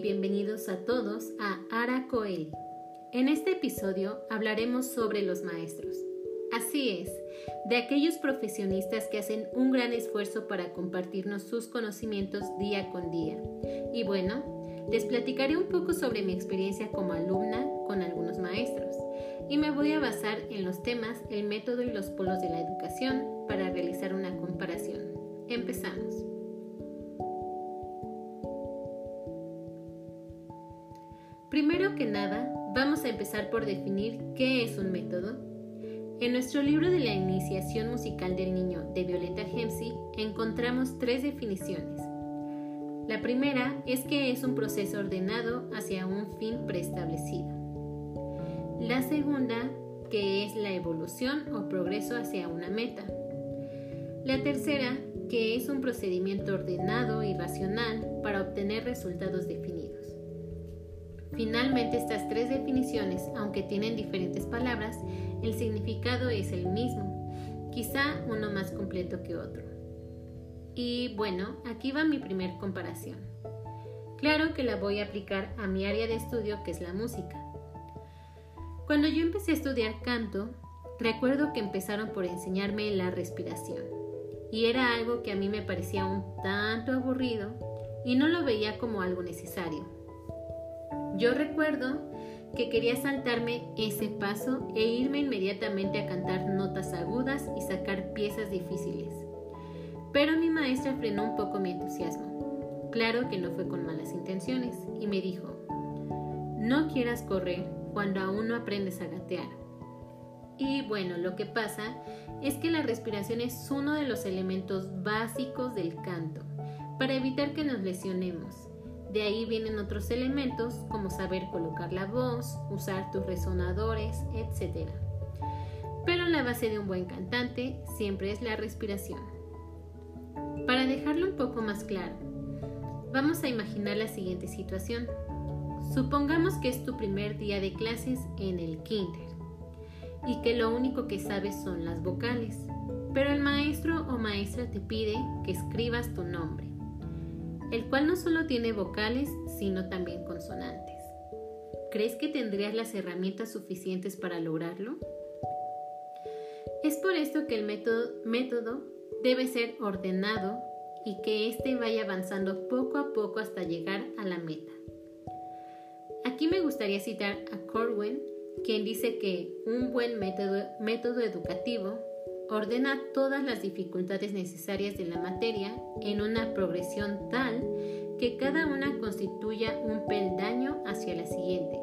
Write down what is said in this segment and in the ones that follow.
bienvenidos a todos a Ara Coeli. En este episodio hablaremos sobre los maestros. Así es, de aquellos profesionistas que hacen un gran esfuerzo para compartirnos sus conocimientos día con día. Y bueno, les platicaré un poco sobre mi experiencia como alumna con algunos maestros y me voy a basar en los temas, el método y los polos de la educación para realizar una comparación. Empezamos. Primero que nada, vamos a empezar por definir qué es un método. En nuestro libro de la iniciación musical del niño de Violeta Hemsey encontramos tres definiciones. La primera es que es un proceso ordenado hacia un fin preestablecido. La segunda, que es la evolución o progreso hacia una meta. La tercera, que es un procedimiento ordenado y racional para obtener resultados definidos. Finalmente, estas tres definiciones, aunque tienen diferentes palabras, el significado es el mismo, quizá uno más completo que otro. Y bueno, aquí va mi primer comparación. Claro que la voy a aplicar a mi área de estudio que es la música. Cuando yo empecé a estudiar canto, recuerdo que empezaron por enseñarme la respiración. Y era algo que a mí me parecía un tanto aburrido y no lo veía como algo necesario. Yo recuerdo que quería saltarme ese paso e irme inmediatamente a cantar notas agudas y sacar piezas difíciles. Pero mi maestra frenó un poco mi entusiasmo. Claro que no fue con malas intenciones y me dijo, no quieras correr cuando aún no aprendes a gatear. Y bueno, lo que pasa es que la respiración es uno de los elementos básicos del canto para evitar que nos lesionemos de ahí vienen otros elementos como saber colocar la voz, usar tus resonadores, etc. Pero la base de un buen cantante siempre es la respiración. Para dejarlo un poco más claro, vamos a imaginar la siguiente situación. Supongamos que es tu primer día de clases en el kinder y que lo único que sabes son las vocales, pero el maestro o maestra te pide que escribas tu nombre el cual no solo tiene vocales, sino también consonantes. ¿Crees que tendrías las herramientas suficientes para lograrlo? Es por esto que el método, debe ser ordenado y que éste vaya avanzando poco a poco hasta llegar a la meta. Aquí me gustaría citar a Corwin, quien dice que un buen método educativo ordena todas las dificultades necesarias de la materia en una progresión tal que cada una constituya un peldaño hacia la siguiente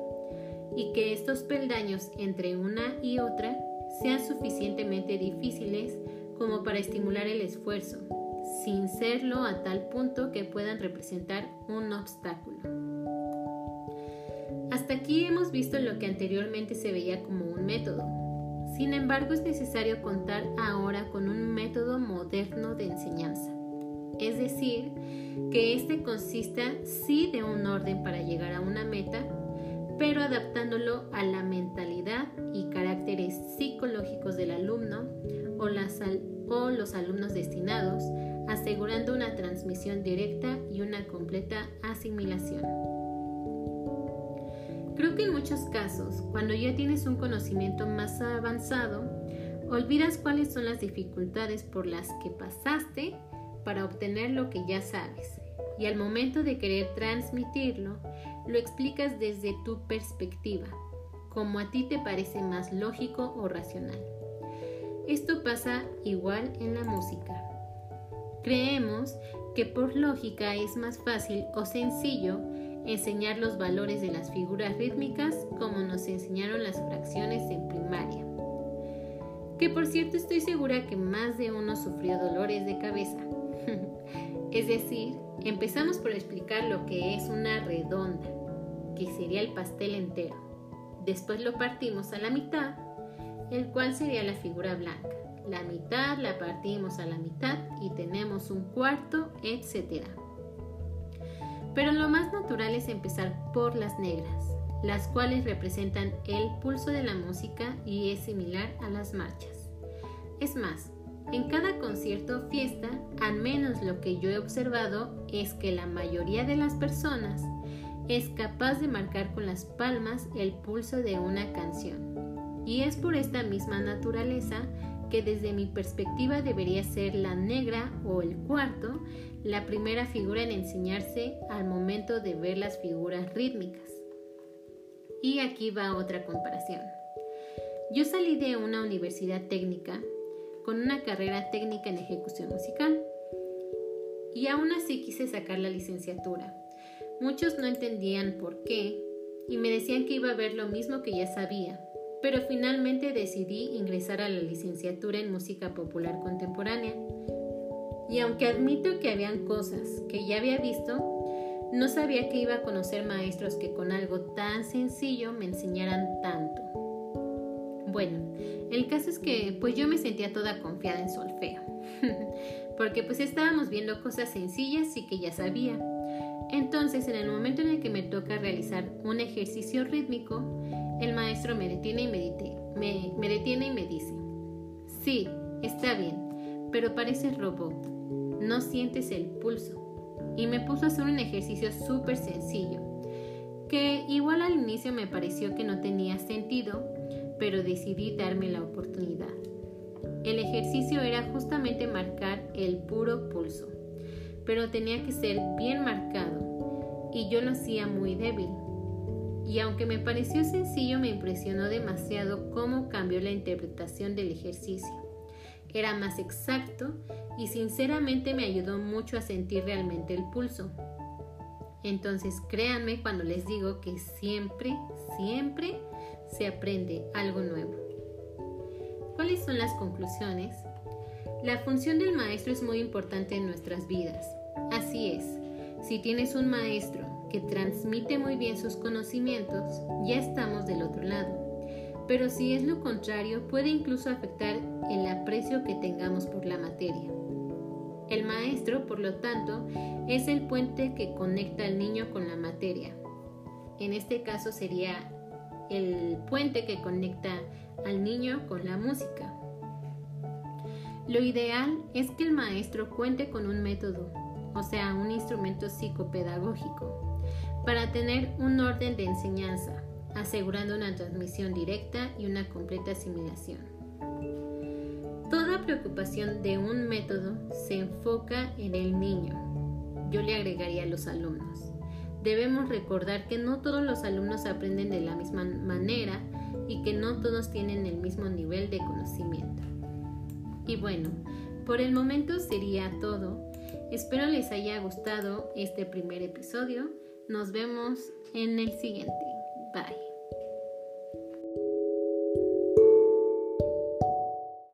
y que estos peldaños entre una y otra sean suficientemente difíciles como para estimular el esfuerzo, sin serlo a tal punto que puedan representar un obstáculo. Hasta aquí hemos visto lo que anteriormente se veía como un método, sin embargo, es necesario contar ahora con un método moderno de enseñanza. Es decir, que éste consista sí de un orden para llegar a una meta, pero adaptándolo a la mentalidad y caracteres psicológicos del alumno o, o los alumnos destinados, asegurando una transmisión directa y una completa asimilación. Creo que en muchos casos, cuando ya tienes un conocimiento más avanzado, olvidas cuáles son las dificultades por las que pasaste para obtener lo que ya sabes. Y al momento de querer transmitirlo, lo explicas desde tu perspectiva, como a ti te parece más lógico o racional. Esto pasa igual en la música. Creemos que por lógica es más fácil o sencillo enseñar los valores de las figuras rítmicas como nos enseñaron las fracciones en primaria. Que por cierto estoy segura que más de uno sufrió dolores de cabeza. es decir, empezamos por explicar lo que es una redonda, que sería el pastel entero. Después lo partimos a la mitad, el cual sería la figura blanca. La mitad la partimos a la mitad y tenemos un cuarto, etcétera. Pero lo más natural es empezar por las negras, las cuales representan el pulso de la música y es similar a las marchas. Es más, en cada concierto o fiesta, al menos lo que yo he observado es que la mayoría de las personas es capaz de marcar con las palmas el pulso de una canción. Y es por esta misma naturaleza que desde mi perspectiva debería ser la negra o el cuarto la primera figura en enseñarse al momento de ver las figuras rítmicas. Y aquí va otra comparación. Yo salí de una universidad técnica con una carrera técnica en ejecución musical y aún así quise sacar la licenciatura. Muchos no entendían por qué y me decían que iba a ver lo mismo que ya sabía, pero finalmente decidí ingresar a la licenciatura en música popular contemporánea. Y aunque admito que habían cosas que ya había visto, no sabía que iba a conocer maestros que con algo tan sencillo me enseñaran tanto. Bueno, el caso es que pues yo me sentía toda confiada en solfeo, porque pues estábamos viendo cosas sencillas y que ya sabía. Entonces, en el momento en el que me toca realizar un ejercicio rítmico, el maestro me detiene y me, me, me detiene y me dice, sí, está bien, pero pareces robot, no sientes el pulso. Y me puso a hacer un ejercicio súper sencillo, que igual al inicio me pareció que no tenía sentido, pero decidí darme la oportunidad. El ejercicio era justamente marcar el puro pulso, pero tenía que ser bien marcado y yo lo hacía muy débil. Y aunque me pareció sencillo, me impresionó demasiado cómo cambió la interpretación del ejercicio. Era más exacto y sinceramente me ayudó mucho a sentir realmente el pulso. Entonces créanme cuando les digo que siempre, siempre se aprende algo nuevo. ¿Cuáles son las conclusiones? La función del maestro es muy importante en nuestras vidas. Así es, si tienes un maestro que transmite muy bien sus conocimientos, ya estamos del otro lado. Pero si es lo contrario, puede incluso afectar el aprecio que tengamos por la materia. El maestro, por lo tanto, es el puente que conecta al niño con la materia. En este caso sería el puente que conecta al niño con la música. Lo ideal es que el maestro cuente con un método, o sea, un instrumento psicopedagógico, para tener un orden de enseñanza, asegurando una transmisión directa y una completa asimilación. Toda preocupación de un método se enfoca en el niño. Yo le agregaría a los alumnos. Debemos recordar que no todos los alumnos aprenden de la misma manera y que no todos tienen el mismo nivel de conocimiento. Y bueno, por el momento sería todo. Espero les haya gustado este primer episodio. Nos vemos en el siguiente. Bye.